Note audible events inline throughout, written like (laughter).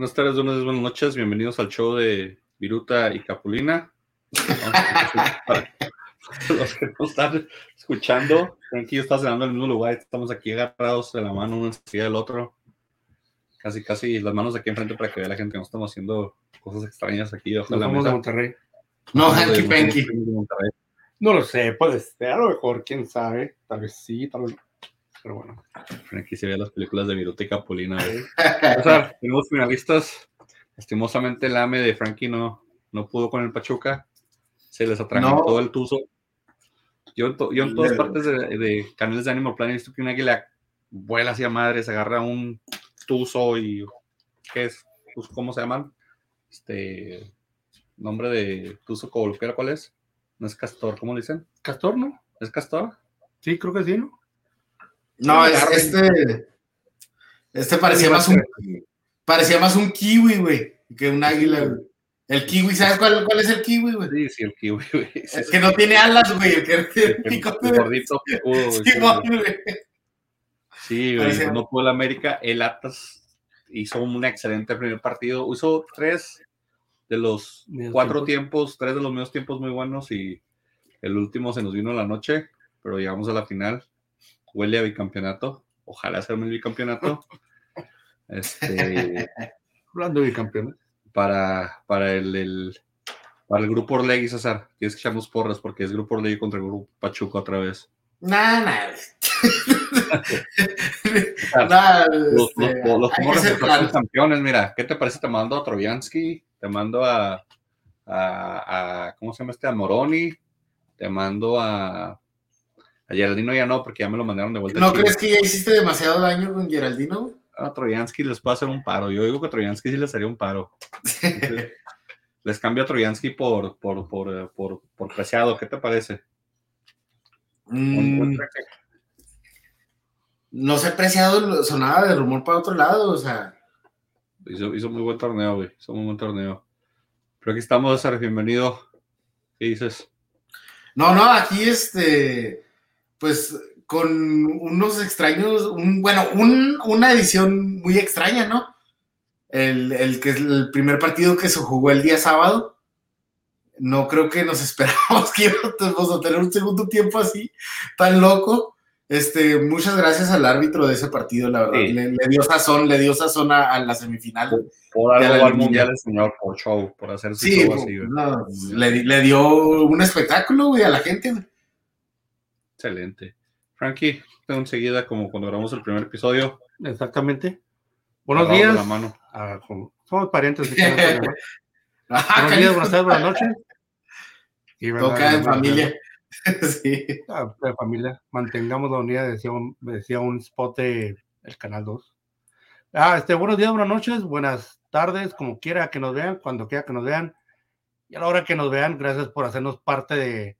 Buenas tardes, buenas, días, buenas noches. Bienvenidos al show de Viruta y Capulina. Para los que no están escuchando, aquí está cenando en el mismo lugar. Estamos aquí agarrados de la mano uno encima del otro. Casi, casi las manos aquí enfrente para que vea la gente que no estamos haciendo cosas extrañas aquí. Nos vamos de Monterrey. No, hanky panky. No lo sé, puede ser, a lo mejor, quién sabe. Tal vez sí, tal vez no. Pero bueno. Aquí se ve las películas de Viruta y Capulina. güey. (laughs) O sea, tenemos finalistas. Lastimosamente el AME de Frankie no, no pudo con el Pachuca. Se les atragantó No. el tuzo. Yo, yo en todas partes de, de canales de Animal Planet he visto que un águila vuela hacia madre, se agarra un tuzo y ¿qué es? Pues, ¿Cómo se llaman? Este nombre de tuzo coloquial, ¿cuál es? No es castor, ¿cómo le dicen? ¿Castor, no? ¿Es castor? Sí, creo que sí, ¿no? No, es- este. Este parecía más un, parecía más un kiwi, güey, que un águila, güey. El kiwi, ¿sabes cuál, cuál es el kiwi, güey? Sí, sí, el kiwi, güey. Sí, El sí, que no tiene alas, güey. El que tiene el- pico el de- gordito picudo, güey, sí, güey. Sí, güey, Parecía- no pudo el América. El Atlas hizo un excelente primer partido. Hizo tres de los Medios cuatro tiempos, tres de los medios tiempos muy buenos y el último se nos vino en la noche, pero llegamos a la final. Huele a bicampeonato. Ojalá sea un bicampeonato. (laughs) Este, Hablando de campeones. para, para el, el- para el grupo Orlegui, César. Tienes que echarnos porras porque es grupo Orlegui contra el grupo Pachuca otra vez. Nah. Nah, (laughs) Los, este, los, los como campeones, mira, ¿qué te parece? Te mando a Troviansky, te mando a, a, a- ¿cómo se llama este? A Moroni, te mando a, a Geraldino ya no, porque ya me lo mandaron de vuelta. ¿No crees que ya hiciste demasiado daño con Geraldino? A Troviansky les puede hacer un paro, yo digo que a Troviansky sí les haría un paro. Entonces, (laughs) les cambio a Troviansky por, por, por, eh, por, por Preciado, ¿qué te parece? Mm, no sé, preciado, sonaba de rumor para otro lado, o sea. Hizo, hizo muy buen torneo, güey, hizo muy buen torneo. Pero aquí estamos, César, bienvenido. ¿Qué dices? No, no, aquí este, pues con unos extraños, un, bueno, un- una edición muy extraña, ¿no? El, el que es el primer partido que se jugó el día sábado. No creo que nos (laughs) esperábamos que íbamos a tener un segundo tiempo así, tan loco. Este, muchas gracias al árbitro de ese partido, la verdad. Sí. Le, le dio sazón, le dio sazón a, a la semifinal. Por Ya algo al mundial el señor, por show, por hacer su Sí, show así, güey. no, le, le dio un espectáculo, güey, a la gente. güey. Excelente. Frankie, tengo enseguida como cuando grabamos el primer episodio. Exactamente. Buenos días. la mano. Ah, somos parientes. (laughs) Ah, Buenos días, buenas tardes, buenas noches. Y verdad, Toca en verdad, familia. (laughs) sí. Ah, de familia, mantengamos la unidad, decía un, decía un spot de el Canal 2. Ah, este, buenos días, buenas noches, buenas tardes, como quiera que nos vean, cuando quiera que nos vean. Y a la hora que nos vean, gracias por hacernos parte de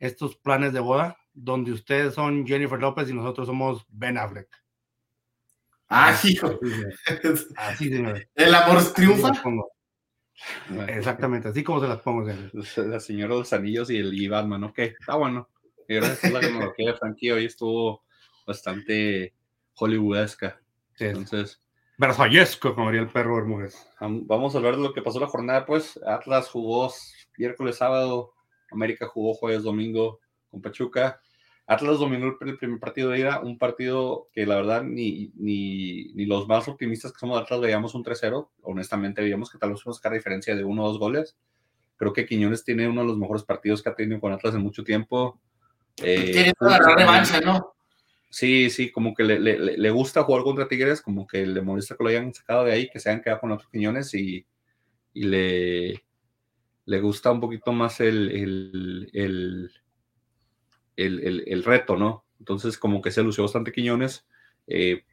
estos planes de boda, donde ustedes son Jennifer López y nosotros somos Ben Affleck. Ah, hijo. Así, señores. El amor triunfa. Exactamente, así como se las pongo, señores. La señora de los anillos y el y Batman, ok, está bueno. Y gracias a la (laughs) tecnología de Frankie hoy estuvo bastante hollywoodesca. Sí, Entonces, Versallesco, como diría el perro Bermúdez. am- vamos a hablar de lo que pasó la jornada, pues. Atlas jugó miércoles, sábado, América jugó jueves, domingo con Pachuca. Atlas dominó el primer partido de ida, un partido que la verdad ni, ni, ni los más optimistas que somos de Atlas veíamos un 3-0. Honestamente veíamos que tal vez podemos sacar diferencia de uno o dos goles. Creo que Quiñones tiene uno de los mejores partidos que ha tenido con Atlas en mucho tiempo. Eh, Quiere agarrar revancha, ¿no? Sí, sí, como que le, le- le- le gusta jugar contra Tigres, como que le molesta que lo hayan sacado de ahí, que se hayan quedado con otros Quiñones y, y le, le gusta un poquito más el, el, el, el- el- reto, ¿no? Entonces, como que se lució bastante Quiñones. Eh,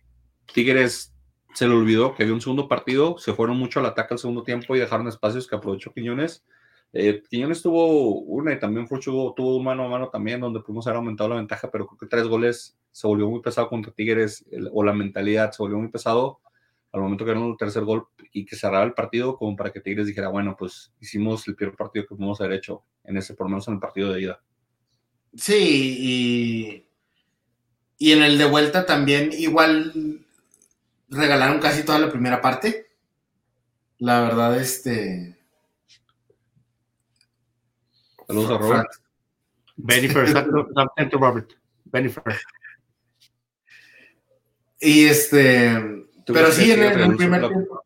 Tigres se le olvidó que había un segundo partido, se fueron mucho al ataque al segundo tiempo y dejaron espacios que aprovechó Quiñones. Eh, Quiñones tuvo una y también Furch tuvo, tuvo mano a mano también, donde pudimos haber aumentado la ventaja, pero creo que tres goles se volvió muy pesado contra Tigres, o la mentalidad se volvió muy pesado al momento que era el tercer gol y que cerraba el partido, como para que Tigres dijera, bueno, pues hicimos el peor partido que pudimos haber hecho, en ese, por lo menos en el partido de ida. Sí, y, y en el de vuelta también igual regalaron casi toda la primera parte. La verdad, este. Saludos a Robert. Benifer, (laughs) exacto, Robert. Benifer. Y este. Pero sí, en el, primer tiempo.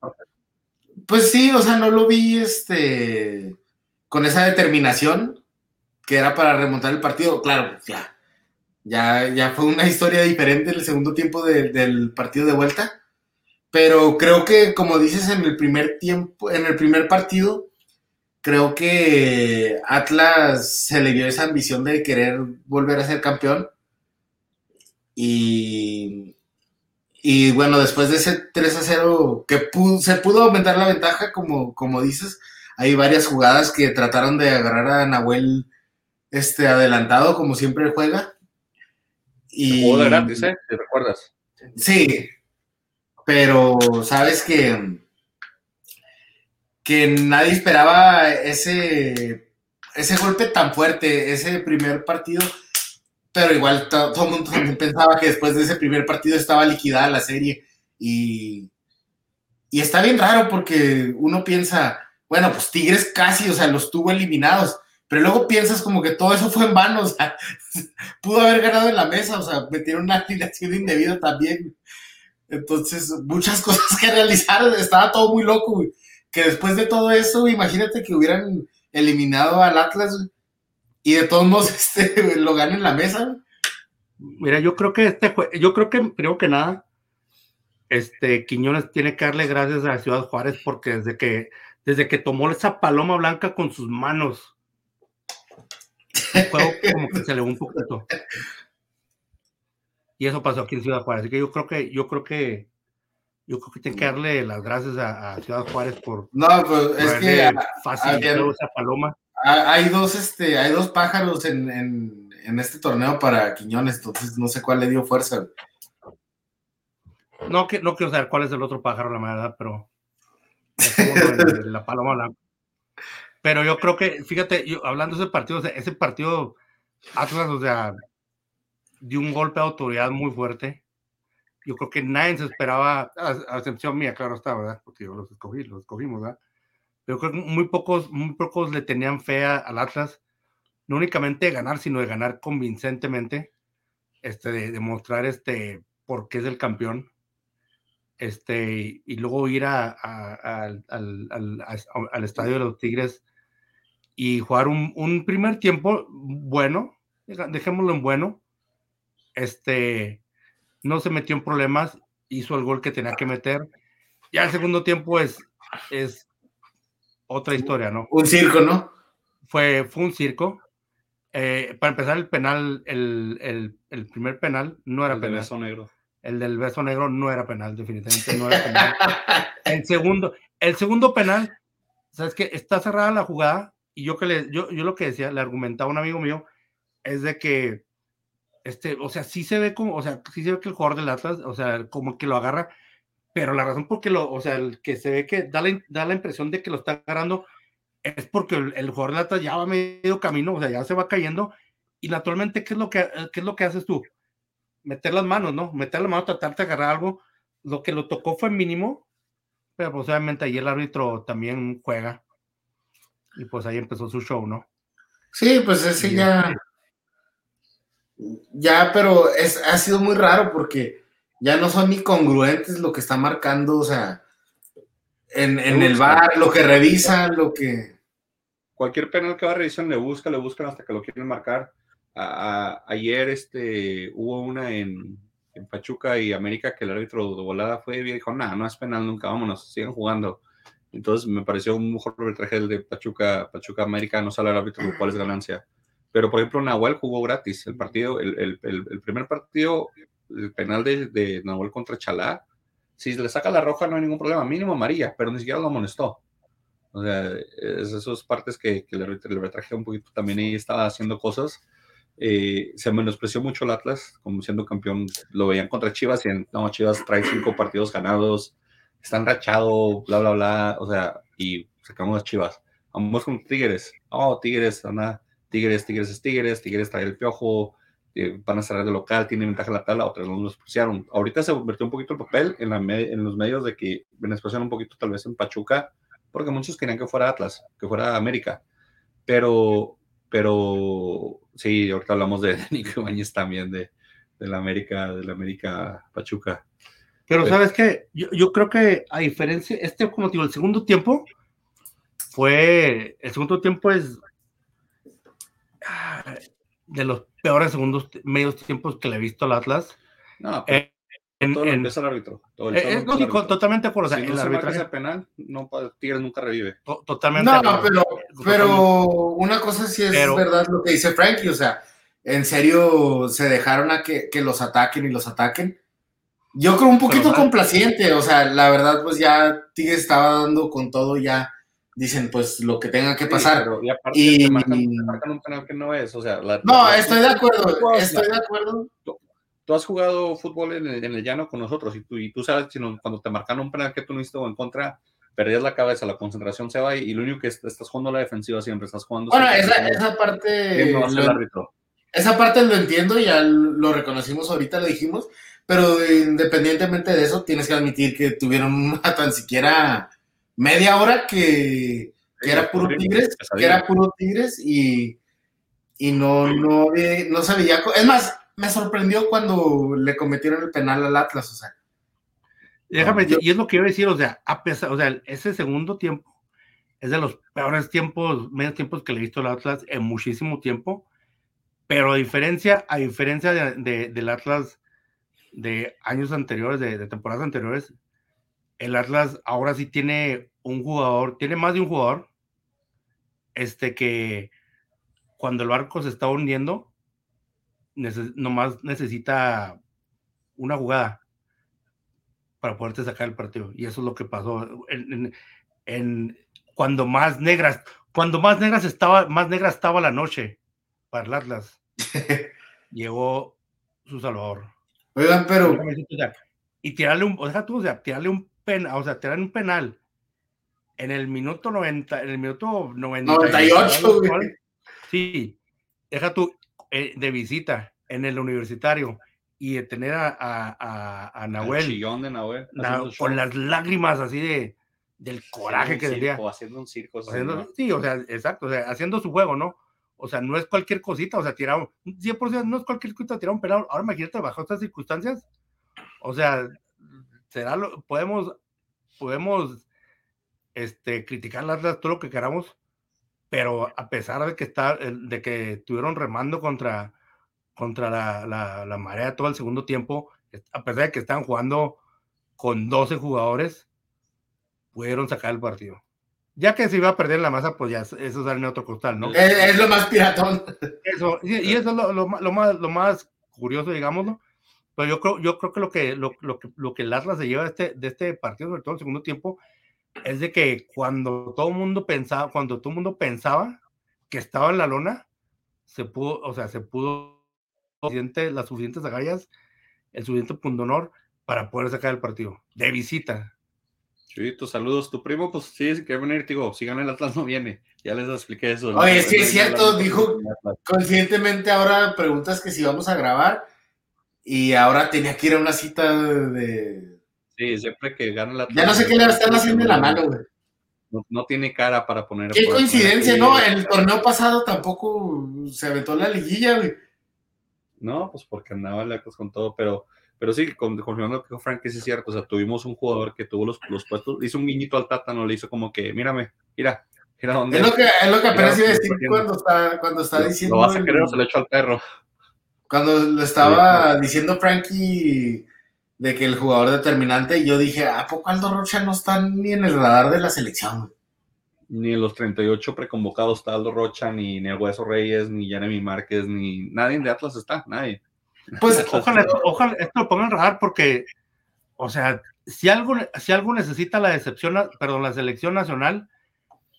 Pues sí, o sea, no lo vi este con esa determinación que era para remontar el partido. Claro, ya. Ya, ya fue una historia diferente el segundo tiempo del partido de vuelta. Pero creo que, como dices, en el primer tiempo, en el primer partido, creo que Atlas se le dio esa ambición de querer volver a ser campeón. Y, y bueno, después de ese 3 a 0, que se pudo aumentar la ventaja, como, como dices, hay varias jugadas que trataron de agarrar a Nahuel este, adelantado, como siempre juega. Y, de gratis, ¿eh? ¿Te recuerdas? Sí, pero sabes que que nadie esperaba ese, ese golpe tan fuerte, ese primer partido, pero igual todo el mundo también (laughs) pensaba que después de ese primer partido estaba liquidada la serie y, y está bien raro porque uno piensa, bueno, pues Tigres casi, o sea, los tuvo eliminados, pero luego piensas como que todo eso fue en vano, o sea, (laughs) pudo haber ganado en la mesa, o sea, metieron una alineación indebida también. Entonces, muchas (laughs) cosas que realizar, estaba todo muy loco, güey que después de todo eso, imagínate que hubieran eliminado al Atlas y de todos modos (laughs) este, lo ganen en la mesa. Mira, yo creo que este yo creo que primero que nada, este Quiñones tiene que darle gracias a Ciudad Juárez porque desde que desde que tomó esa paloma blanca con sus manos, el juego como que se le un poquito. Y eso pasó aquí en Ciudad Juárez. Así que yo creo que, yo creo que yo creo que tiene que darle las gracias a, Ciudad Juárez por. No, pues es que. Fácil esa paloma. Hay dos, este, hay dos pájaros en, en, este torneo para Quiñones, entonces no sé cuál le dio fuerza. No, que, no quiero saber cuál es el otro pájaro, la verdad, pero. la paloma blanca. Pero yo creo que, fíjate, yo, hablando de ese partido, ese partido, Atlas, o sea, dio un golpe de autoridad muy fuerte yo creo que nadie se esperaba, a, excepción mía, claro está, ¿verdad? Porque yo los escogí, los escogimos, ¿verdad? Pero creo que muy pocos, muy pocos le tenían fe al Atlas, no únicamente de ganar, sino de ganar convincentemente, este, de demostrar este, por qué es el campeón, este, y luego ir a, al, al, estadio de los Tigres y jugar un, un primer tiempo bueno, dejémoslo en bueno, este, no se metió en problemas, hizo el gol que tenía que meter. Ya el segundo tiempo es, es otra historia, ¿no? Un circo, ¿no? Fue, fue un circo. Eh, para empezar, el penal, el, primer penal no era el penal. Del beso negro. El del beso negro no era penal, definitivamente no era penal. el segundo, el segundo penal, sabes que está cerrada la jugada y yo que le, yo, yo lo que decía, le argumentaba a un amigo mío, es de que este, o sea, sí se ve como, o sea, sí se ve que el jugador del Atlas, o sea, como que lo agarra, pero la razón por qué lo, o sea, el que se ve que da la, da la impresión de que lo está agarrando es porque el, jugador del Atlas ya va medio camino, o sea, ya se va cayendo, y naturalmente, ¿qué es lo que, qué es lo que haces tú? Meter las manos, ¿no? Meter las manos, tratar de agarrar algo, lo que lo tocó fue mínimo, pero pues obviamente ahí el árbitro también juega, y pues ahí empezó su show, ¿no? Sí, pues ese ya... Este ya, pero es, ha sido muy raro porque ya no son ni congruentes lo que está marcando, o sea, en, el bar, lo que revisan, lo que... Cualquier penal que va a revisar le buscan, le buscan hasta que lo quieren marcar. ayer este, hubo una en, Pachuca y América que el árbitro de volada fue y dijo, nada, no es penal nunca, vámonos, sigan jugando. Entonces me pareció un mejor arbitraje el de Pachuca, Pachuca América, no sale el árbitro, lo cual es ganancia. Pero, por ejemplo, Nahuel jugó gratis. El partido, el, primer partido, el penal de, Nahuel contra Chalá, si le saca la roja no hay ningún problema, mínimo amarilla, pero ni siquiera lo amonestó. O sea, es esas partes que, que le, retraje un poquito también y estaba haciendo cosas. Eh, se menospreció mucho el Atlas, como siendo campeón, lo veían contra Chivas y en, no, Chivas trae cinco partidos ganados, están rachado, bla, bla, bla, o sea, y sacamos las Chivas. Vamos con Tigres, oh, Tigres, nada Tigres, Tigres es Tigres, Tigres trae el piojo, eh, van a cerrar de local, tiene ventaja en la tabla, otras no los pusieron. Ahorita se convirtió un poquito el papel en, la en los medios de que menospreciaron un poquito tal vez en Pachuca, porque muchos querían que fuera Atlas, que fuera América. Pero, pero sí, ahorita hablamos de (laughs) Nico Ibáñez también, de, de la América, de la América Pachuca. Pero, ¿sabes qué? Yo, yo, creo que a diferencia, este, como digo, el segundo tiempo fue, el segundo tiempo es ah, de los peores segundos, medios tiempos que le he visto al Atlas. No, eh, en, todo en, el árbitro. Todo el, es lógico, totalmente por o sea, si no el se arbitraje. penal, no, Tigres nunca revive. to- totalmente. No, de acuerdo. pero, pero una cosa sí es Pero- verdad lo que dice Frankie, o sea, en serio se dejaron a que, que los ataquen y los ataquen. Yo creo un poquito complaciente, o sea, la verdad, pues ya Tigres estaba dando con todo, ya dicen pues lo que tenga que Sí, pasar. pero- y aparte Y- te, marcan, te marcan un penal que no es. O sea, la- No, la- estoy de acuerdo, estoy de acuerdo. Tú has jugado fútbol en el, en el llano con nosotros y tú, y tú sabes si no- cuando te marcan un penal que tú no hiciste o en contra, perdías la cabeza, la concentración se va y, y lo único que est- estás jugando a la defensiva siempre, estás jugando. Bueno, esa, parte... Esa parte lo entiendo, ya lo reconocimos ahorita, lo dijimos, pero independientemente de eso, tienes que admitir que tuvieron (laughs) una tan siquiera media hora que, que era puro Tigres, que era puro Tigres y, y no, no, no se veía. Es más, me sorprendió cuando le cometieron el penal al Atlas, o sea. Déjame, Yo- y es lo que iba a decir, o sea, a pesar, o sea, ese segundo tiempo es de los peores tiempos, medios tiempos que le he visto al Atlas en muchísimo tiempo, pero a diferencia, a diferencia de, de- del Atlas de años anteriores, de, de temporadas anteriores, el Atlas ahora sí tiene un jugador, tiene más de un jugador, este que cuando el barco se está hundiendo, neces- nomás necesita una jugada para poderte sacar el partido. Y eso es lo que pasó. En, en- en- cuando más negras, cuando más negras estaba, más negra estaba la noche para el Atlas, (laughs) llegó su salvador. Oigan, pero y tirarle un, o sea, tú, o sea, tirarle un penal, o sea, tirarle un penal en el minuto 90, en el minuto 90, 98, güey. Sí, deja tú eh, de visita en el universitario y de tener a, a, a- a El Nahuel chillón de Nahuel. na- con las lágrimas así de del coraje que haciendo tenía. circo, Haciendo un circo. Haciendo- sí, o sea, exacto, o sea, haciendo su juego, ¿no? O sea, no es cualquier cosita, o sea, tirar un 100% no es cualquier cosita tirar un penal. Ahora imagínate bajo estas circunstancias, o sea, será lo, podemos, podemos, este, criticar las todo lo que queramos, pero a pesar de que está, de que estuvieron remando contra, contra la, la, la marea todo el segundo tiempo, a pesar de que estaban jugando con 12 jugadores, pudieron sacar el partido. Ya que se iba a perder la masa, pues ya eso sale en otro costal, ¿no? es, es lo más piratón. Eso, y, y eso es lo, lo lo más, lo más curioso, digámoslo. Pero yo creo, yo creo que lo que, lo, lo que lo que el Atlas se lleva de este, de este partido, sobre todo el segundo tiempo, es de que cuando todo el mundo pensaba, cuando todo el mundo pensaba que estaba en la lona, se pudo, o sea, se pudo las suficientes agallas, el suficiente pundonor para poder sacar el partido. De visita. Chuyito, saludos. Tu primo, pues sí, si quiere venir, digo, si gana el Atlas no viene. Ya les expliqué eso. Oye, sí, es No, cierto, dijo-. Conscientemente ahora preguntas que si vamos a grabar y ahora tenía que ir a una cita de... Sí, siempre que gana el Atlas. Ya no sé qué le están haciendo en la mano, güey. No, no tiene cara para poner. Qué coincidencia. ¿no? El torneo pasado tampoco se aventó la liguilla, güey. No, pues porque andaba lejos con todo, pero, pero sí, con- confirmando lo que dijo Frank, es cierto. O sea, tuvimos un jugador que tuvo los, los puestos, hizo un guiñito al Tata, no le hizo como que, mírame, mira, mira dónde. Es lo que, es lo que apenas iba a decir cuando está, cuando está diciendo... lo vas a querer o se lo echo al perro. Cuando lo estaba diciendo Frankie de que el jugador determinante, yo dije, ¿a poco Aldo Rocha no está ni en el radar de la selección? Ni en los 38 preconvocados está Aldo Rocha, ni, ni el Hueso Reyes, ni Jeremy Márquez, ni nadie de Atlas está, nadie. Pues (laughs) Ojalá, ojalá esto lo pongan en radar porque, o sea, si algo, si algo necesita la decepción, perdón, la selección nacional,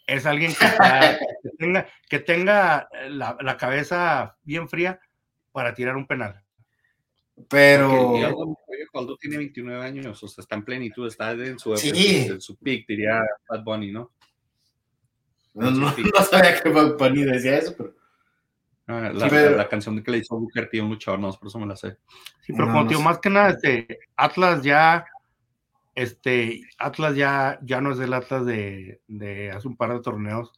es alguien que, está- que tenga, que tenga la, la cabeza bien fría para tirar un penal. Pero Aldo tiene 29 años, o sea, está en plenitud, está en su, Sí. en su peak, diría Bad Bunny, ¿no? no, no- no sabía que Bad Bunny decía eso, pero la, Sí, pero- la- la canción que le hizo Booker T, un luchador, no, por eso me la sé. Sí, pero No, como no digo, sé. más que nada, este, Atlas ya este Atlas ya, ya no es el Atlas de, hace un par de torneos.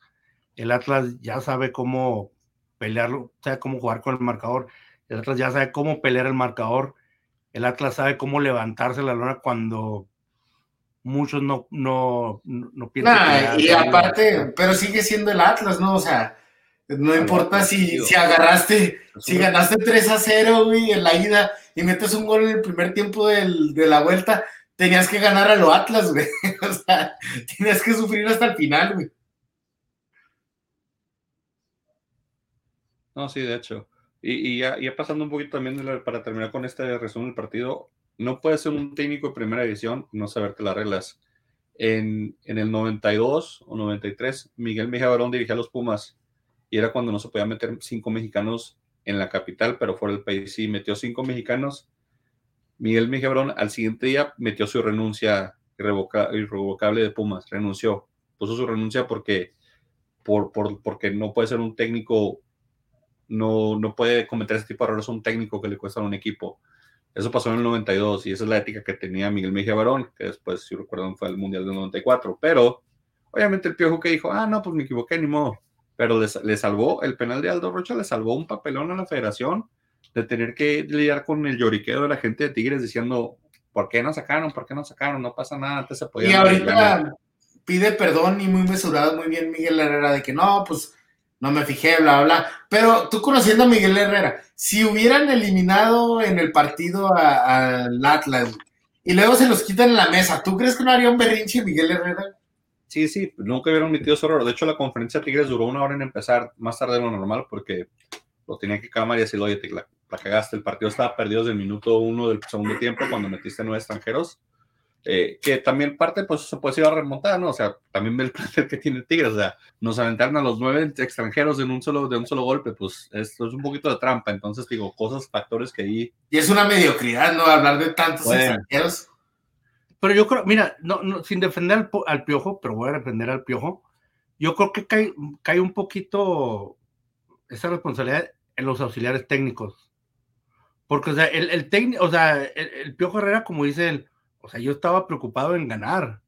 El Atlas ya sabe cómo pelearlo, sabe cómo jugar con el marcador. El Atlas ya sabe cómo pelear el marcador. El Atlas sabe cómo levantarse la lona cuando muchos no, no, no piensan. y aparte, pero sigue siendo el Atlas, ¿no? O sea, no importa si, si agarraste, si ganaste 3 a 0, güey, en la ida y metes un gol en el primer tiempo del, de la vuelta, tenías que ganar a lo Atlas, güey. (laughs) O sea, tenías que sufrir hasta el final, güey. No, sí, de hecho. Y, ya, pasando un poquito también para terminar con este resumen del partido, no puedes ser un técnico de primera división no saberte las reglas. En, en el 92 o 93, Miguel Mejía Barón dirigía a los Pumas y era cuando no se podía meter cinco mexicanos en la capital, pero fuera del país sí metió cinco mexicanos Miguel Mijabrón al siguiente día metió su renuncia irrevocable de Pumas, renunció, puso su renuncia porque, por, porque no puede ser un técnico, no, no puede cometer ese tipo de errores un técnico que le cuesta a un equipo. Eso pasó en el 92 y esa es la ética que tenía Miguel Mejía Barón, que después, si recuerdan, fue el Mundial del 94. Pero, obviamente, el Piojo que dijo, ah, no, pues me equivoqué, ni modo. Pero le, le salvó, el penal de Aldo Rocha le salvó un papelón a la federación de tener que lidiar con el lloriqueo de la gente de Tigres diciendo, ¿por qué no sacaron? ¿Por qué no sacaron? No pasa nada, antes se podía. Y ahorita pide perdón y muy mesurado, muy bien Miguel Herrera, de que no, pues no me fijé, bla, bla. Pero tú conociendo a Miguel Herrera, si hubieran eliminado en el partido al Atlas y luego se los quitan en la mesa, ¿tú crees que no haría un berrinche Miguel Herrera? Sí, sí, nunca hubieran metido ese error. De hecho, la conferencia de Tigres duró una hora en empezar, más tarde de lo normal, porque lo tenía que calmar y decir, oye, la, la cagaste, el partido estaba perdido desde el minuto uno del segundo tiempo cuando metiste nueve extranjeros, eh, que también parte, pues se puede ir a remontar, ¿no? O sea, también ve el plantel que tiene Tigres, o sea, nos aventaron a los nueve extranjeros en un solo, de un solo golpe, pues esto es un poquito de trampa, entonces digo, cosas, factores que ahí... Y es una mediocridad, ¿no? Hablar de tantos extranjeros. Pero yo creo, mira, no, no, sin defender al, al, piojo, pero voy a defender al piojo, yo creo que cae, cae un poquito esa responsabilidad en los auxiliares técnicos. Porque, o sea, el, técnico, o sea, el, Piojo Herrera, como dice él, o sea, yo estaba preocupado en ganar.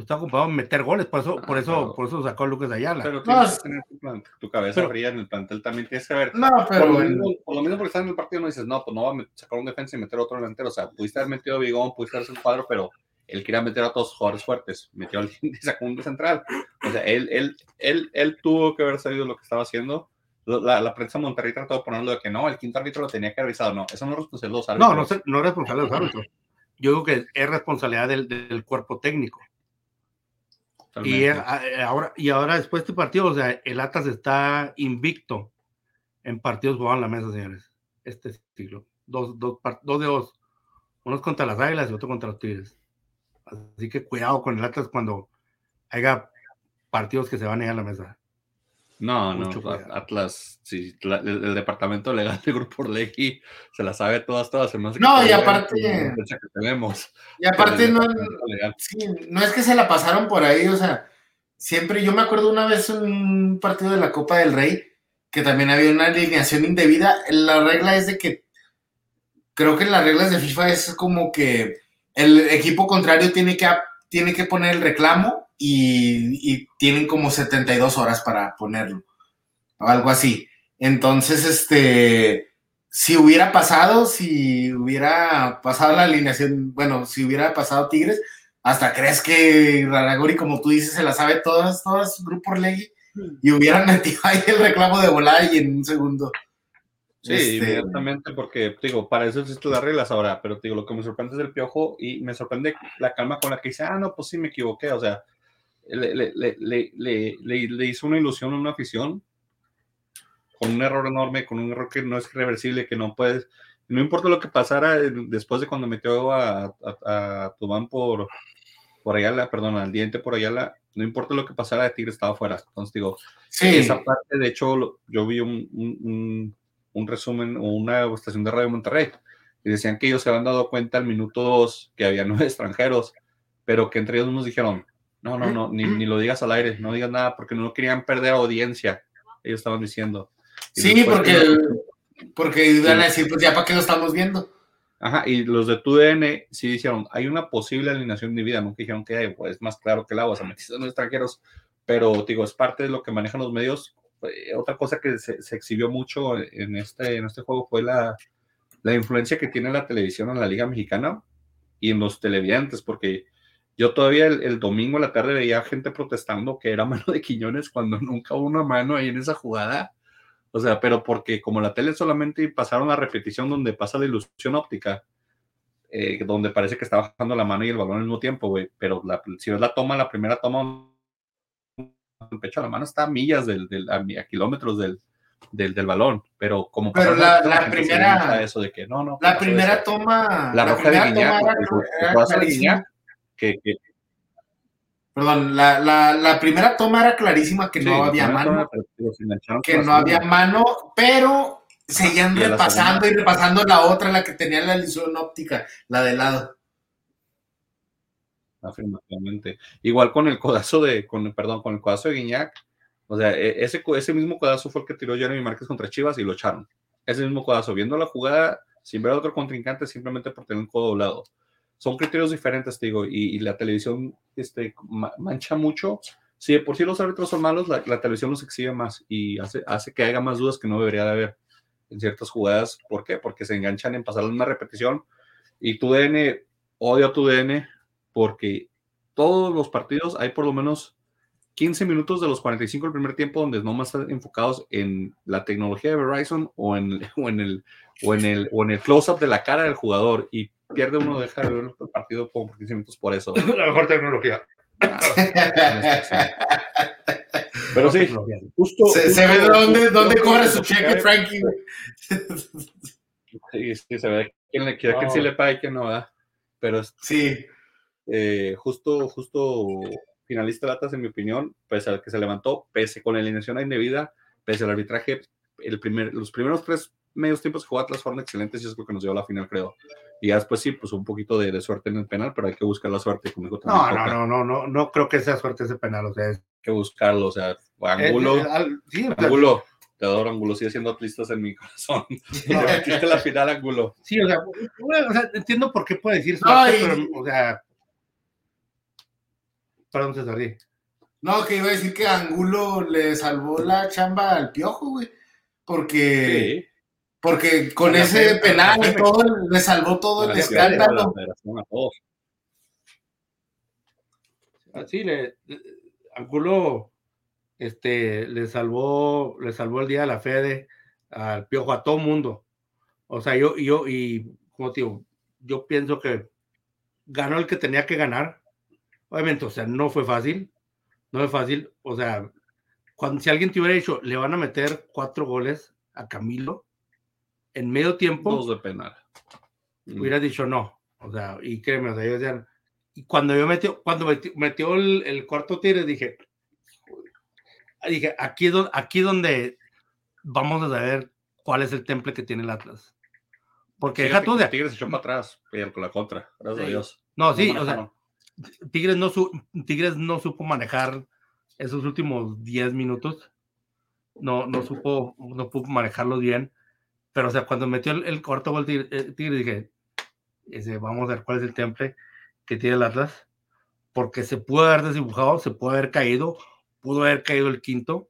Estaba ocupado en meter goles, por eso, por ah, eso, por eso sacó a Lucas Ayala. Pero tienes que tener tu, tu cabeza fría en el plantel también tienes que ver. No, pero. Por lo, mismo, por lo mismo porque estás en el partido no dices, no, pues no va a sacar un defensa y meter otro delantero. O sea, pudiste haber metido a Bigón, pudiste haber un cuadro, pero él quería meter a todos los jugadores fuertes. Metió al (laughs) y sacó un de central. O sea, él, él, él, él tuvo que haber sabido lo que estaba haciendo la, la, prensa Monterrey trató de ponerlo de que no, el quinto árbitro lo tenía que haber avisado. No, eso no es responsabilidad de los árbitros. No, no, no es responsabilidad de los árbitros. Yo digo que es responsabilidad del, del cuerpo técnico. Y ahora, y ahora después de este partido, o sea, el Atlas está invicto en partidos jugados en la mesa, señores. Este siglo. Dos, dos, dos de dos. Uno contra las Águilas y otro contra los Tigres. Así que cuidado con el Atlas cuando haya partidos que se van a ir a la mesa. No, no, Atlas, sí, el, departamento legal de Grupo Orlegui se la sabe todas, todas. No, y aparte, y aparte no, no es que se la pasaron por ahí, o sea, siempre, yo me acuerdo una vez en un partido de la Copa del Rey, que también había una alineación indebida, la regla es de que, creo que en las reglas de FIFA es como que el equipo contrario tiene que, tiene que poner el reclamo y, tienen como 72 horas para ponerlo, o algo así. Entonces, este, si hubiera pasado, si hubiera pasado la alineación, bueno, si hubiera pasado Tigres, hasta crees que Raragori, como tú dices, se la sabe todas, todas, Grupo Orlegui, y hubieran (laughs) metido ahí el reclamo de volada y en un segundo. Sí, este, inmediatamente, porque digo, para eso existen las reglas ahora, pero digo, lo que me sorprende es el piojo y me sorprende la calma con la que dice, ah, no, pues sí me equivoqué, o sea, le, hizo una ilusión a una afición con un error enorme, con un error que no es reversible, que no puedes, no importa lo que pasara después de cuando metió a, a, a Tubán por, por Ayala, perdón, al diente por Ayala, no importa lo que pasara, de Tigre estaba fuera. Entonces digo, esa parte, de hecho, yo vi un, un, un, resumen o una estación de Radio Monterrey y decían que ellos se habían dado cuenta al minuto 2 que había (laughs) nueve extranjeros, pero que entre ellos nos dijeron, no, no, no, ni, ni, lo digas al aire, no digas nada porque no querían perder audiencia. Ellos estaban diciendo. sí, porque, porque iban a decir, pues ya para qué lo estamos viendo. Ajá, y los de TUDN sí dijeron, hay una posible alineación de vida, no dijeron que hay, pues es más claro que el agua, o sea, metiste a los extranjeros, pero digo, es parte de lo que manejan los medios. Otra cosa que se, se, exhibió mucho en este, en este juego fue la, la influencia que tiene la televisión en la Liga Mexicana y en los televidentes, porque yo todavía el, el, domingo a la tarde veía gente protestando que era (laughs) mano de Quiñones cuando nunca hubo una mano ahí en esa jugada. O sea, pero porque como la tele solamente pasaron la repetición donde pasa la ilusión óptica, eh, donde parece que está bajando la mano y el balón al mismo tiempo, güey. Pero la, si ves la toma, la primera toma, el pecho de la mano está a millas del, del a, a, kilómetros del, del, del, balón. Pero como pero la, la, la primera eso de que no, no. La primera toma. La, roja de Guiñac, que, que, Perdón, la, la, la, primera toma era clarísima que sí, no había mano. Toma, que no había mano, pero seguían y repasando y repasando la otra, la que tenía la ilusión óptica, la de lado. Afirmativamente. Igual con el codazo de, con, perdón, con el codazo de Guiñac. O sea, e, ese, ese mismo codazo fue el que tiró Jeremy Márquez contra Chivas y lo echaron. Ese mismo codazo, viendo la jugada sin ver a otro contrincante simplemente por tener un codo doblado son criterios diferentes, te digo, y, y, la televisión este, mancha mucho. Si de por sí los árbitros son malos, la, la, televisión los exhibe más y hace, hace que haya más dudas que no debería de haber en ciertas jugadas. ¿Por qué? Porque se enganchan en pasar una repetición y tu DN, odio a tu DN porque todos los partidos hay por lo menos 15 minutos de los 45 del primer tiempo donde no más están enfocados en la tecnología de Verizon o en, (laughs) o en el, o en el, o en el close-up de la cara del jugador y pierde uno, deja de ver el partido por 15 minutos por eso. (laughs) La mejor tecnología. (laughs) Pero sí, justo. Se, justo, se ve dónde, dónde cobra su cheque, Frankie. Sí, sí, se ve quién le quiere, quién sí le paga y quién no, ¿verdad? Pero sí. Eh, justo, justo finalista Latas, en mi opinión, pese al que se levantó, pese con la alineación indebida, pese al arbitraje, el primer, los primeros tres medios tiempos que jugó Atlas fueron excelentes y es lo que nos dio a la final, creo. Y ya después sí, pues un poquito de, de, suerte en el penal, pero hay que buscar la suerte. Conmigo no, no, no, no, no, no creo que sea suerte ese penal, o sea, es... hay que buscarlo, o sea, Angulo, eh, eh, al, sí, Angulo, te adoro, Angulo, sigue siendo atlistas en mi corazón. (laughs) No, (laughs) metiste la final, Angulo. Sí, o sea, bueno, o sea, entiendo por qué puede decir suerte, pero, o sea, perdón, César, sí. No, que iba a decir que Angulo le salvó la chamba al piojo, güey, porque... Sí porque con la ese penal y todo, le salvó todo el escándalo. Sí, le, Angulo este, le salvó, le salvó el día de la Fede al piojo a todo mundo. O sea, yo, yo, y como te digo, yo pienso que ganó el que tenía que ganar. Obviamente, o sea, no fue fácil. No fue fácil. O sea, cuando, si alguien te hubiera dicho, le van a meter cuatro goles a Camilo, en medio tiempo. Dos de penal. Hubiera mm. dicho no. O sea, y créeme, o sea, yo decía, y cuando yo metió, cuando metió, metió el, el, cuarto tiro, dije, dije, aquí es donde, aquí donde vamos a saber cuál es el temple que tiene el Atlas. Porque deja tú de. Tigres se echó para atrás, con la contra, gracias sí. a Dios. No, sí, no o sea, Tigres no, su, Tigres no supo manejar esos últimos 10 minutos. No, no supo, no pudo manejarlos bien. Pero, o sea, cuando metió el, el cuarto gol Tigre, eh, tigre, dije, ese, vamos a ver cuál es el temple que tiene el Atlas, porque se pudo haber desdibujado, se pudo haber caído, pudo haber caído el quinto,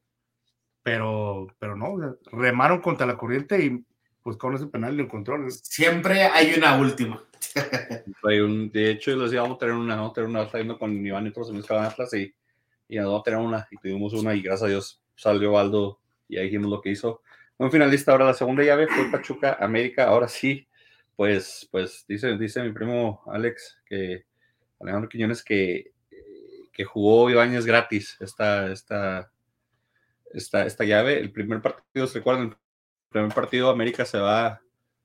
pero, pero no, remaron contra la corriente y pues con ese penal lo encontró. Siempre hay una última. (laughs) hay un, de hecho, les íbamos a tener una, ¿no? Tener una, saliendo con Iván y otros amigos que van a Atlas y, y vamos a tener una, y tuvimos una, y gracias a Dios salió Aldo y ahí dijimos lo que hizo. Un finalista ahora la segunda llave fue Pachuca América. Ahora sí, pues, pues dice, dice mi primo Alex que Alejandro Quiñones que, que jugó Ibáñez gratis esta, esta, esta, esta llave. El primer partido, se recuerdan, el primer partido América se va,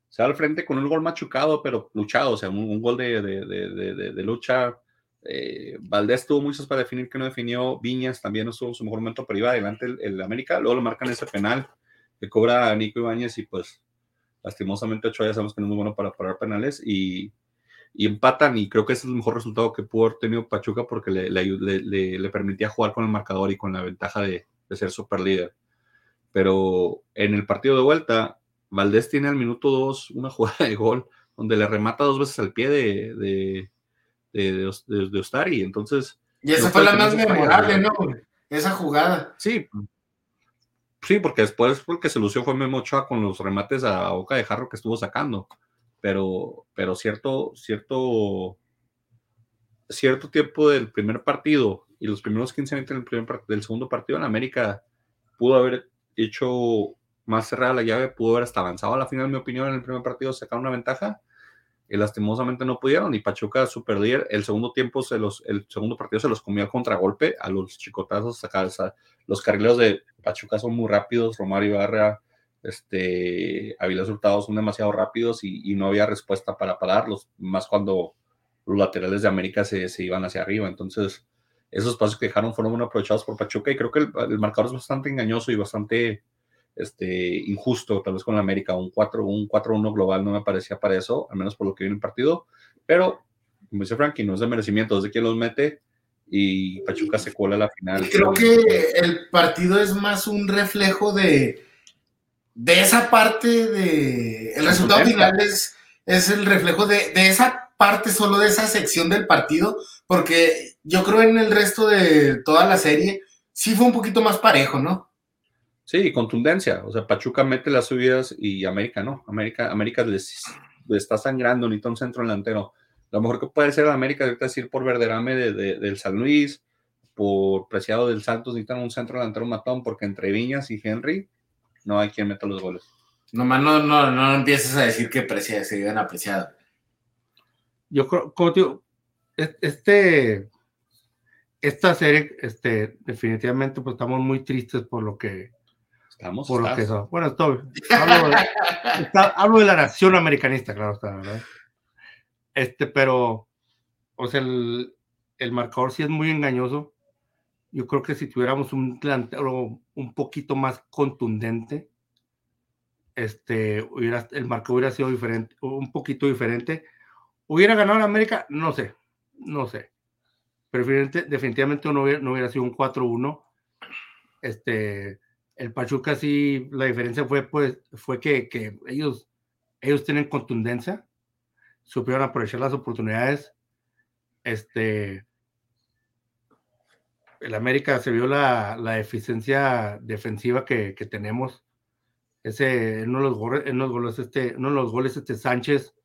se va al frente con un gol machucado, pero luchado, o sea, un, gol de, de, de, de lucha. Eh, Valdés tuvo muchos para definir que no definió. Viñas también no estuvo en su mejor momento, pero iba adelante el, el América. Luego lo marcan ese penal que cobra a Nico Ibáñez y pues lastimosamente Ochoa ya sabemos que no es muy bueno para parar penales y, y, empatan y creo que ese es el mejor resultado que pudo haber tenido Pachuca porque le, le, le, le permitía jugar con el marcador y con la ventaja de, de ser super líder. Pero en el partido de vuelta, Valdés tiene al minuto 2 una jugada de gol donde le remata dos veces al pie de, de, de, de, Ostari. Entonces. Y esa fue la más memorable, ¿no? Esa jugada. Sí. Sí, porque después porque se lució fue Memo con los remates a boca de jarro que estuvo sacando. Pero, pero cierto, cierto, cierto tiempo del primer partido y los primeros 15 minutos del, primer, del segundo partido en América pudo haber hecho más cerrada la llave, pudo haber hasta avanzado a la final, en mi opinión, en el primer partido, sacar una ventaja. Y lastimosamente no pudieron. Y Pachuca, super líder, el segundo tiempo, se los, el segundo partido se los comió al contragolpe, a los chicotazos. Sacar, los carrileros de Pachuca son muy rápidos. Romario Ibarra, este, Hurtado son demasiado rápidos y, no había respuesta para pararlos, más cuando los laterales de América se, se iban hacia arriba. Entonces, esos pasos que dejaron fueron muy aprovechados por Pachuca y creo que el, marcador es bastante engañoso y bastante este, injusto, tal vez con la América. Un 4-1 global no me parecía para eso, al menos por lo que vi en el partido. Pero, como dice Frankie, no es de merecimiento, es de quien los mete y Pachuca se cuela a la final. Creo que el partido es más un reflejo de, de esa parte de. El resultado final es, es el reflejo de, de esa parte solo de esa sección del partido, porque yo creo en el resto de toda la serie sí fue un poquito más parejo, ¿no? Sí, contundencia. O sea, Pachuca mete las subidas y América no. América, América les, está sangrando, ni un centro delantero. Lo mejor que puede ser América, ahorita decir por Verderame de, del San Luis, por Preciado del Santos, necesitan un centro delantero matón, porque entre Viñas y Henry no hay quien meta los goles. Nomás no, no, no empieces a decir que Preciado, se iban apreciado yo creo, como digo, este, esta serie, este, definitivamente, pues estamos muy tristes por lo que. Estamos. Por lo que Bueno, estoy. Hablo de, (laughs) hablo de la nación americanista, claro está, ¿verdad? Este, pero, o sea, el, el marcador sí es muy engañoso. Yo creo que si tuviéramos un delantero un poquito más contundente, este, hubiera, el marcador hubiera sido diferente, un poquito diferente ¿Hubiera ganado la América? No sé, no sé. Pero definitivamente no hubiera, no hubiera sido un 4-1. Este, el Pachuca sí, la diferencia fue, pues, fue que, que, ellos, ellos tienen contundencia, supieron aprovechar las oportunidades. Este, el América se vio la, la eficiencia defensiva que, que, tenemos. Ese, en uno de los goles, en los goles este, uno de los goles, este Sánchez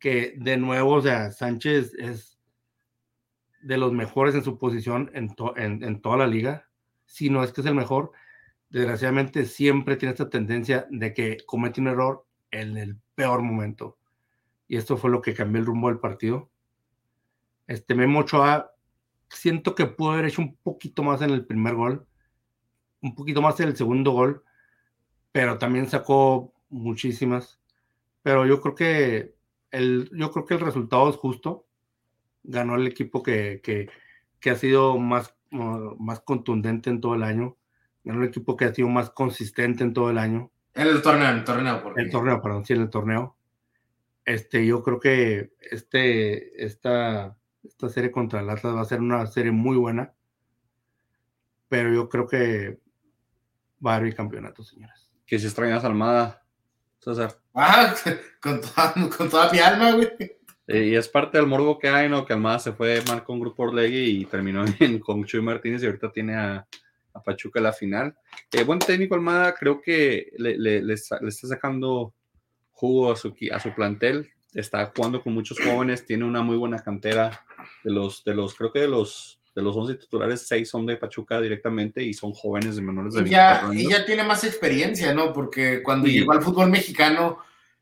que de nuevo, o sea, Sánchez es de los mejores en su posición en, en, toda la liga, si no es que es el mejor, desgraciadamente siempre tiene esta tendencia de que comete un error en el peor momento. Y esto fue lo que cambió el rumbo del partido. Este Memo Ochoa, siento que pudo haber hecho un poquito más en el primer gol, un poquito más en el segundo gol, pero también sacó muchísimas. Pero yo creo que yo creo que el resultado es justo. Ganó el equipo que, que, ha sido más, más contundente en todo el año. Ganó el equipo que ha sido más consistente en todo el año. En el torneo, en el torneo. Porque... El torneo, perdón, sí, en el torneo. Este, yo creo que este, esta, esta serie contra el Atlas va a ser una serie muy buena. Pero yo creo que va a haber campeonato, señoras. Que si extrañas Almada, César. Ah, (laughs) con toda, mi alma, güey. y es parte del morbo que hay, ¿no? Que Almada se fue mal con Grupo Orlegui y terminó (laughs) con Chuy Martínez y ahorita tiene a, Pachuca en la final. Eh, buen técnico Almada, creo que le, está, sacando jugo a su, a su plantel. Está jugando con muchos jóvenes, tiene una muy buena cantera de los, de los, creo que de los de los 11 titulares, 6 son de Pachuca directamente y son jóvenes de menores de y ya, Y ya tiene más experiencia, ¿no? Porque cuando llegó al fútbol mexicano,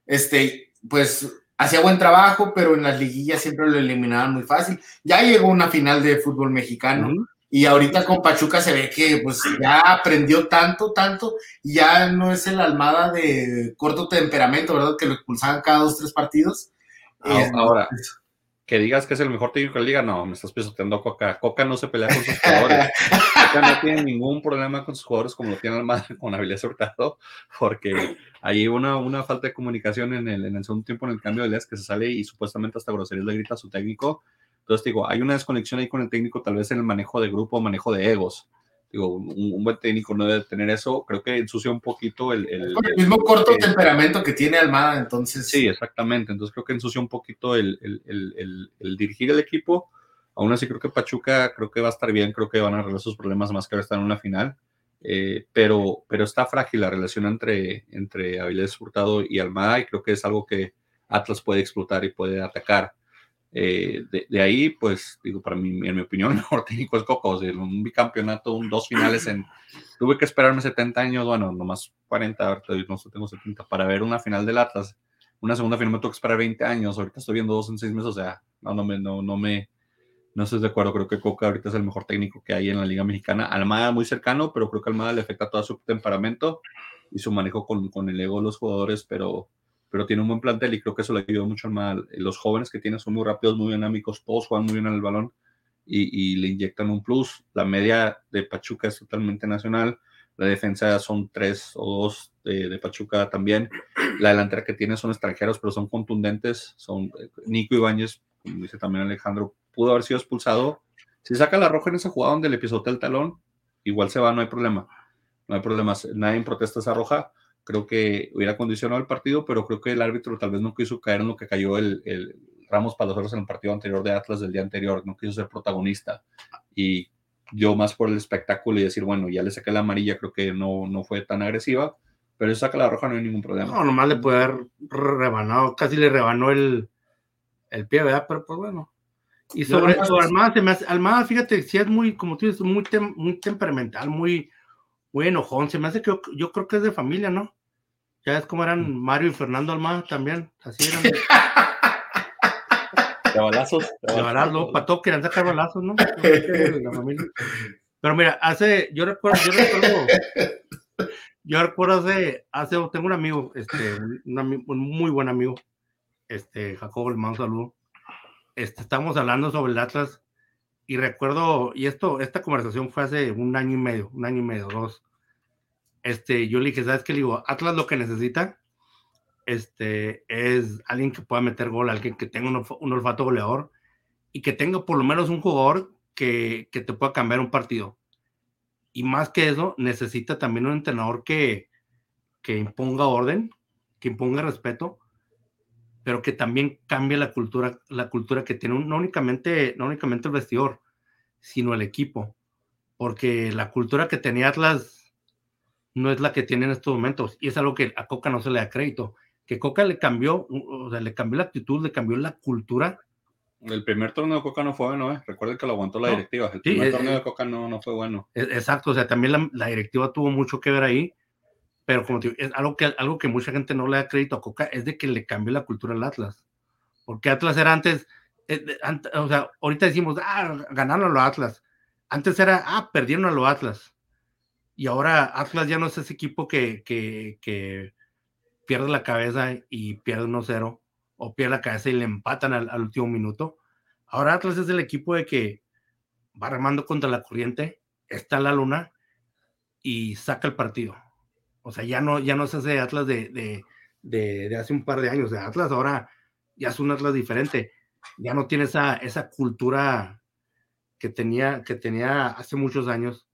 este, pues hacía buen trabajo, pero en las liguillas siempre lo eliminaban muy fácil. Ya llegó una final de fútbol mexicano. Y ahorita con Pachuca se ve que pues ya aprendió tanto, tanto, y ya no es el almada de corto temperamento, ¿verdad? Que lo expulsaban cada dos, tres partidos. Ahora, que digas que es el mejor técnico de la liga, no, me estás pisoteando a Coca. Coca no se pelea con sus jugadores. Coca no tiene ningún problema con sus jugadores como lo tiene el con Avilés Hurtado, porque hay una, una falta de comunicación en el, en el segundo tiempo en el cambio de ideas que se sale y supuestamente hasta groserías le grita a su técnico. Entonces digo, hay una desconexión ahí con el técnico, tal vez en el manejo de grupo, manejo de egos. digo, un, buen técnico no debe tener eso. Creo que ensucia un poquito el... El, mismo corto temperamento que tiene Almada, entonces... Sí, exactamente. Entonces creo que ensucia un poquito el, el, dirigir el equipo. Aún así creo que Pachuca creo que va a estar bien, creo que van a arreglar sus problemas más que ahora están en una final. Eh, pero, pero está frágil la relación entre, entre Avilés Hurtado y Almada y creo que es algo que Atlas puede explotar y puede atacar. Eh, de, ahí, pues, digo, para mí, en mi opinión, el (laughs) mejor técnico es Coco. un bicampeonato, un, dos finales en. Tuve que esperarme 70 años, bueno, nomás 40, ahorita no tengo 70, para ver una final del Atlas. Una segunda final me tuvo que esperar 20 años. Ahorita estoy viendo dos en seis meses, o sea, no, no me, no, no me, no estoy de acuerdo. Creo que Coca ahorita es el mejor técnico que hay en la Liga Mexicana. Almada muy cercano, pero creo que Almada le afecta todo su temperamento y su manejo con, con el ego de los jugadores, pero pero tiene un buen plantel y creo que eso le ayudó mucho mal. Los jóvenes que tiene son muy rápidos, muy dinámicos, todos juegan muy bien en el balón y, le inyectan un plus. La media de Pachuca es totalmente nacional. La defensa son tres o dos de, Pachuca también. La delantera que tiene son extranjeros, pero son contundentes. Son eh, Nico Ibáñez, como dice también Alejandro, pudo haber sido expulsado. Si saca la roja en esa jugada donde le pisotea el talón, igual se va, no hay problema. No hay problema. Nadie protesta esa roja creo que hubiera condicionado el partido, pero creo que el árbitro tal vez no quiso caer en lo que cayó el, el Ramos Palazuelos en el partido anterior de Atlas del día anterior, no quiso ser protagonista. Y yo más por el espectáculo y decir, bueno, ya le saqué la amarilla, creo que no, no fue tan agresiva, pero si saca la roja no hay ningún problema. No, nomás le puede haber rebanado, casi le rebanó el, el pie, ¿verdad? Pero pues bueno. Y sobre eso, Almada, se me hace, Almada, fíjate, si es muy, como tú dices, muy, muy temperamental, muy, muy enojón, se me hace que yo creo que es de familia, ¿no? Ya es como eran mm. Mario y Fernando Almada también, así eran. (laughs) De balazos. De balazos, para todos querían sacar balazos, ¿no? (laughs) Pero mira, hace, yo recuerdo, yo recuerdo, yo recuerdo hace, hace, tengo un amigo, este, un, muy buen amigo, este, Jacobo, le mando saludo. Este, estamos hablando sobre el Atlas y recuerdo, y esto, esta conversación fue hace un año y medio, un año y medio, dos este, yo le dije, ¿sabes qué? Le digo, Atlas lo que necesita este, es alguien que pueda meter gol, alguien que tenga un, olfato goleador y que tenga por lo menos un jugador que, que, te pueda cambiar un partido. Y más que eso, necesita también un entrenador que, que imponga orden, que imponga respeto, pero que también cambie la cultura, la cultura que tiene, no únicamente, no únicamente el vestidor, sino el equipo. Porque la cultura que tenía Atlas no es la que tiene en estos momentos. Y es algo que a Coca no se le da crédito. Que Coca le cambió, o sea, le cambió la actitud, le cambió la cultura. El primer torneo de Coca no fue bueno, ¿eh? Recuerden que lo aguantó la directiva. El primer torneo de Coca no, no fue bueno. Exacto, o sea, también la, directiva tuvo mucho que ver ahí. Pero como te digo, es algo que, algo que mucha gente no le da crédito a Coca, es de que le cambió la cultura al Atlas. Porque Atlas era antes, eh, o sea, ahorita decimos, ah, ganaron a los Atlas. Antes era, ah, perdieron a los Atlas y ahora Atlas ya no es ese equipo que, que, pierde la cabeza y pierde 1-0 o pierde la cabeza y le empatan al, último minuto. Ahora Atlas es el equipo de que va remando contra la corriente, está en la luna y saca el partido. O sea, ya no, ya no es ese Atlas de, de, hace un par de años. De Atlas ahora ya es un Atlas diferente. Ya no tiene esa, esa cultura que tenía, que tenía hace muchos años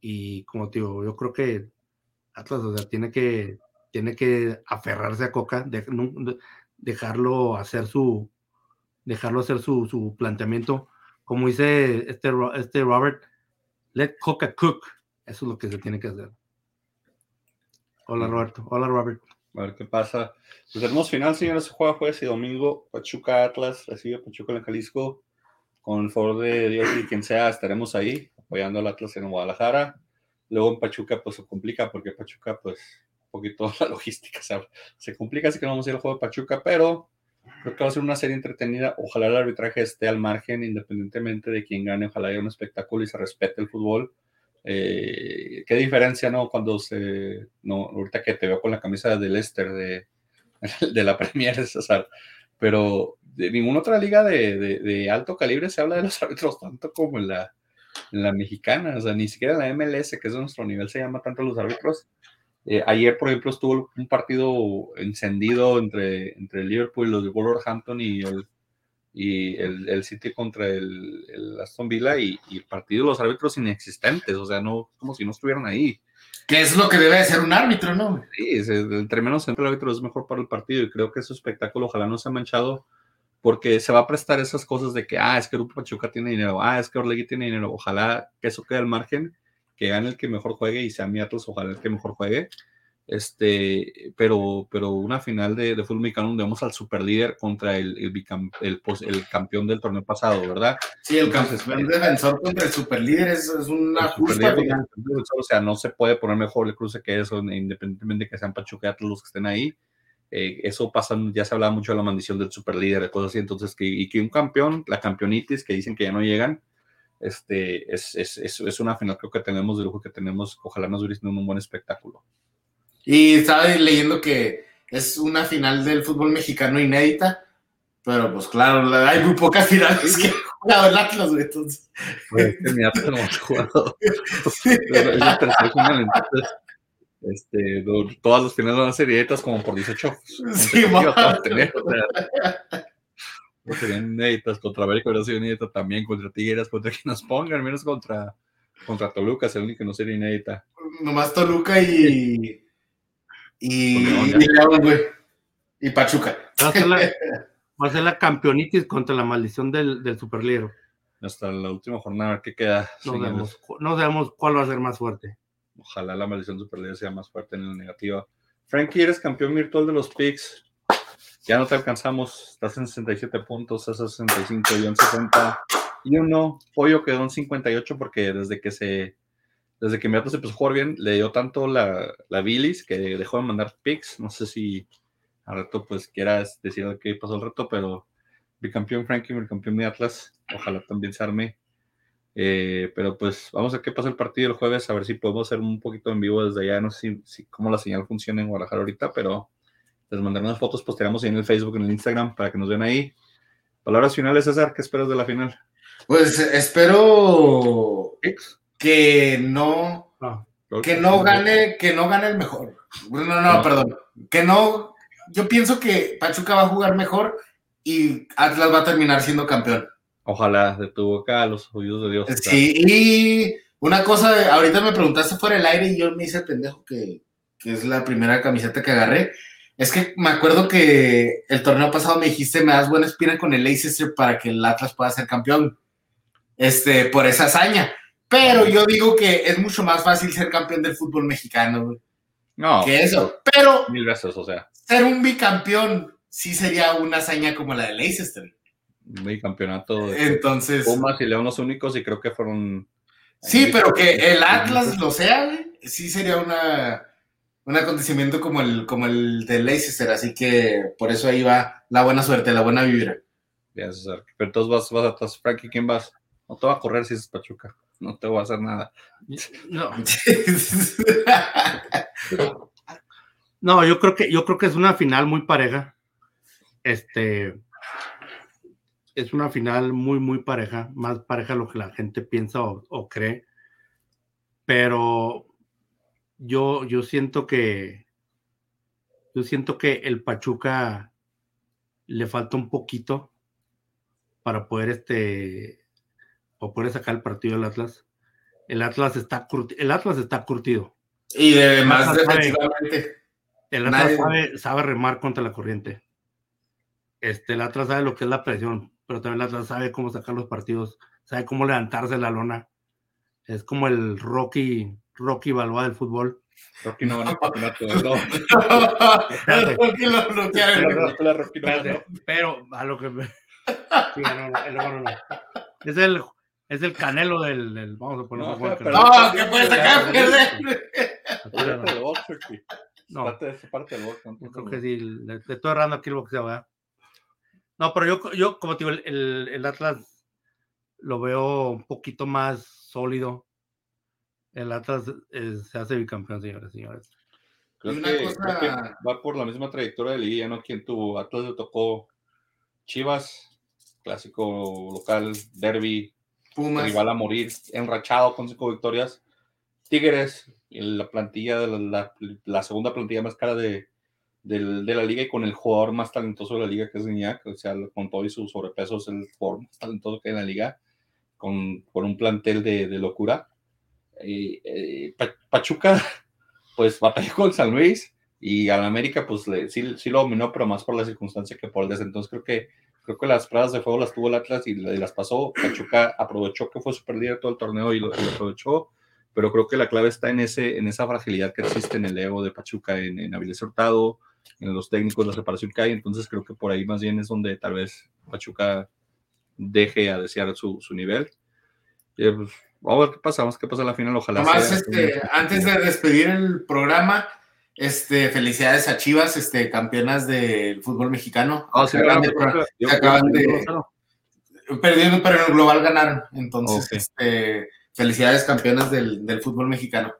y como te digo, yo creo que Atlas, o sea, tiene que, tiene que aferrarse a Coca, dejarlo hacer su, dejarlo hacer su, su, planteamiento. Como dice este, este Robert, let Coca cook. Eso es lo que se tiene que hacer. Hola Roberto. Hola Robert. A ver qué pasa. Pues tenemos final, señores. Se juega jueves y domingo. Pachuca Atlas recibe Pachuca en Jalisco. Con el favor de Dios y quien sea, estaremos ahí apoyando al Atlas en Guadalajara. Luego en Pachuca, pues se complica porque Pachuca, pues, un poquito (laughs) la logística se, se complica, así que no vamos a ir al juego de Pachuca, pero creo que va a ser una serie entretenida. Ojalá el arbitraje esté al margen, independientemente de quién gane. Ojalá haya un espectáculo y se respete el fútbol. Eh, qué diferencia, ¿no? Cuando se. No, ahorita que te veo con la camisa del Leicester de, (laughs) de la Premier, (laughs) César. Pero de ninguna otra liga de, de, de, alto calibre se habla de los árbitros tanto como en la, la mexicana, o sea, ni siquiera en la MLS, que es de nuestro nivel, se llama tanto los árbitros. Eh, ayer, por ejemplo, estuvo un partido encendido entre, entre Liverpool y los de Wolverhampton y el, y el, el City contra el, el Aston Villa y, y, el partido de los árbitros inexistentes, o sea, no como si no estuvieran ahí. Que es lo que debe de ser un árbitro, ¿no? Sí, entre menos el árbitro es mejor para el partido y creo que ese espectáculo ojalá no se ha manchado porque se va a prestar esas cosas de que, ah, es que Grupo Pachuca tiene dinero, ah, es que Orlegui tiene dinero, ojalá que eso quede al margen, que gane el que mejor juegue y sea mi ojalá el que mejor juegue, este, pero, pero una final de, de fútbol mexicano donde vamos al superlíder contra el, el, el, el, campeón del torneo pasado, ¿verdad? Sí, el campeón defensor contra el superlíder es, es una justa. O sea, no se puede poner mejor el cruce que eso, independientemente de que sean Pachuca los que estén ahí. Eh, eso pasa, ya se hablaba mucho de la maldición del superlíder, de cosas así, entonces, que, y que un campeón, la campeonitis, que dicen que ya no llegan, este, es, es, es, es una final creo que tenemos de lujo que tenemos, ojalá nos hubiera un buen espectáculo. Y estaba leyendo que es una final del fútbol mexicano inédita, pero pues claro, hay muy pocas finales que ha jugado el Atlas, güey, entonces. Pues mi Atlas no hemos jugado. (laughs) este, todas las finales van a ser inéditas como por 18. Sí, tener, (laughs) serían inéditas contra América, hubiera sido inédita también, contra Tigres, contra quien nos pongan, menos contra, contra Toluca, es el único que no sería inédita. Nomás Toluca y y, León, güey. Y Pachuca. Va a, ser la, (laughs) va a ser la campeonitis contra la maldición del, del superlíder. Hasta la última jornada, ¿qué queda? No sabemos, no sabemos cuál va a ser más fuerte. Ojalá la maldición superlíder sea más fuerte en la negativa. Frankie, eres campeón virtual de los picks. Ya no te alcanzamos. Estás en 67 puntos, estás en 65, yo en 60. Y uno, Pollo quedó en 58 porque desde que se desde que Atlas se empezó a jugar bien, le dio tanto la, la bilis que dejó de mandar picks. No sé si al reto pues quieras decir qué pasó el reto, pero bicampeón Frankie, bicampeón de Atlas, ojalá también se arme. Eh, pero pues vamos a ver qué pasa el partido el jueves, a ver si podemos hacer un poquito en vivo desde allá. No sé si, cómo la señal funciona en Guadalajara ahorita, pero les mandaré unas fotos, posteamos ahí en el Facebook, en el Instagram, para que nos vean ahí. Palabras finales, César, ¿qué esperas de la final? Pues espero que no, ah, que no gane, que no gane el mejor. No, no, perdón. Que no, yo pienso que Pachuca va a jugar mejor y Atlas va a terminar siendo campeón. Ojalá, de tu boca a los oídos de Dios. Sí, y una cosa, ahorita me preguntaste fuera del aire y yo me hice pendejo que, que es la primera camiseta que agarré. Es que me acuerdo que el torneo pasado me dijiste, me das buena espina con el Leicester para que el Atlas pueda ser campeón. Este, por esa hazaña. Pero yo digo que es mucho más fácil ser campeón del fútbol mexicano, No. Que eso. Pero. Mil veces, o sea. Ser un bicampeón sí sería una hazaña como la de Leicester. Un bicampeonato. Entonces. Pumas y León los únicos y creo que fueron. Sí, pero que el Atlas lo sea, sí sería una, un acontecimiento como el, como el de Leicester. Así que por eso ahí va la buena suerte, la buena vibra. Bien, César. Pero entonces vas, vas atrás. Frankie, ¿quién vas? No te va a correr si es Pachuca no te voy a hacer nada. No. (laughs) no, yo creo que yo creo que es una final muy pareja. Este es una final muy, muy pareja, más pareja lo que la gente piensa o, cree. Pero yo, yo siento que yo siento que el Pachuca le falta un poquito para poder este o puede sacar el partido del Atlas. El Atlas está, el Atlas está curtido. Y además, defensivamente. El Atlas sabe, remar contra la corriente. Este, el Atlas sabe lo que es la presión, pero también el Atlas sabe cómo sacar los partidos, sabe cómo levantarse la lona. Es como el Rocky, Rocky Balboa del fútbol. Rocky no (laughs) no, Rocky lo bloquea. Pero a lo que (laughs) Sí, no, no, no, Es el es el canelo del. del vamos a ponerlo. No, pero, no, que puede sacar Parte del box, No. Parte, parte del box. Yo creo que sí. Le, estoy errando aquí el boxeo, ¿verdad? No, pero yo, yo como te digo, el, el Atlas lo veo un poquito más sólido. El Atlas se hace bicampeón, señores señores. Creo que, cosa... creo que, va por la misma trayectoria de Liga, ¿no? Quien tuvo Atlas le tocó Chivas, clásico local, derby, Pumas. Rival a morir, enrachado con cinco victorias. Tigres, la plantilla, la, la, segunda plantilla más cara de, del- de la liga y con el jugador más talentoso de la liga, que es Guiñac, o sea, con todo y su sobrepeso es el jugador más talentoso que hay en la liga, con, con un plantel de, de locura. Eh, Pa- Pachuca, (laughs) pues batalló con San Luis y al América, pues le- sí, sí lo dominó, pero más por la circunstancia que por el des. Entonces creo que, creo que las pruebas de fuego las tuvo el Atlas y, y las pasó. Pachuca aprovechó que fue super líder todo el torneo y lo, y lo aprovechó, pero creo que la clave está en, ese, en esa fragilidad que existe en el ego de Pachuca, en, en Avilés Hurtado, en los técnicos, la separación que hay. Entonces creo que por ahí más bien es donde tal vez Pachuca deje a desear su, su nivel. Y, pues, vamos a ver qué pasa, vamos a ver qué pasa en la final. Ojalá sea- este, antes de despedir el programa, este, felicidades a Chivas, este, campeonas del fútbol mexicano. Ah, sí, acaban, claro, de, claro, yo- se acaban de- yo- perdiendo, pero en el global ganaron. Entonces, este, felicidades campeonas del, del fútbol mexicano.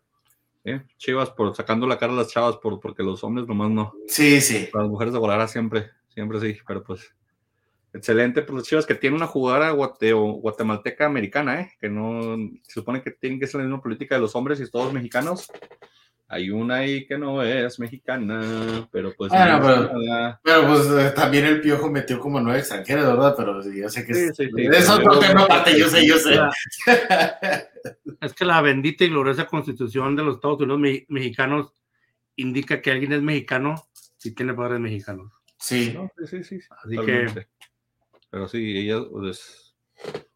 Sí, Chivas por sacando la cara a las chavas, por, porque los hombres nomás no. Sí, sí. Las mujeres de volar siempre, siempre sí, pero pues excelente. Pues los Chivas que tiene una jugadora guate- guatemalteca americana, ¿eh? que no se supone que tienen que ser la misma política de los hombres y todos mexicanos. Hay una ahí que no es mexicana, pero pues. Ah, no pero-. Pero pues eh, también el piojo metió como nueve extranjeros, ¿verdad? Pero sí, yo sé que Sí, es, sí, sí, es otro yo- tema aparte, yo sé, yo sé. Es que la bendita y gloriosa constitución de los Estados Unidos me- mexicanos indica que alguien es mexicano si tiene padres mexicanos. Sí. No, sí, sí, sí. Así totalmente. Pero sí, ella pues,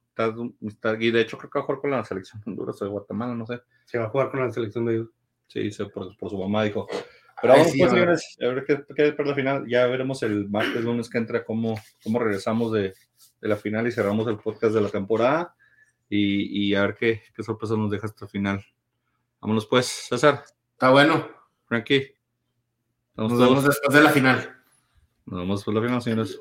está, está- y de hecho creo que va a jugar con la selección de Honduras o de Guatemala, no sé. Se va a jugar con la selección de ellos. Sí, por, por su mamá dijo. Pero vamos sí, pues, señores, a ver qué, qué para la final. Ya veremos el martes, lunes que entra, cómo, cómo regresamos de, de la final y cerramos el podcast de la temporada. Y, y a ver qué, qué sorpresa nos deja esta final. Vámonos pues, César, Está bueno. Frankie. Nos todos. vemos después de la final. Nos vemos por la final, señores.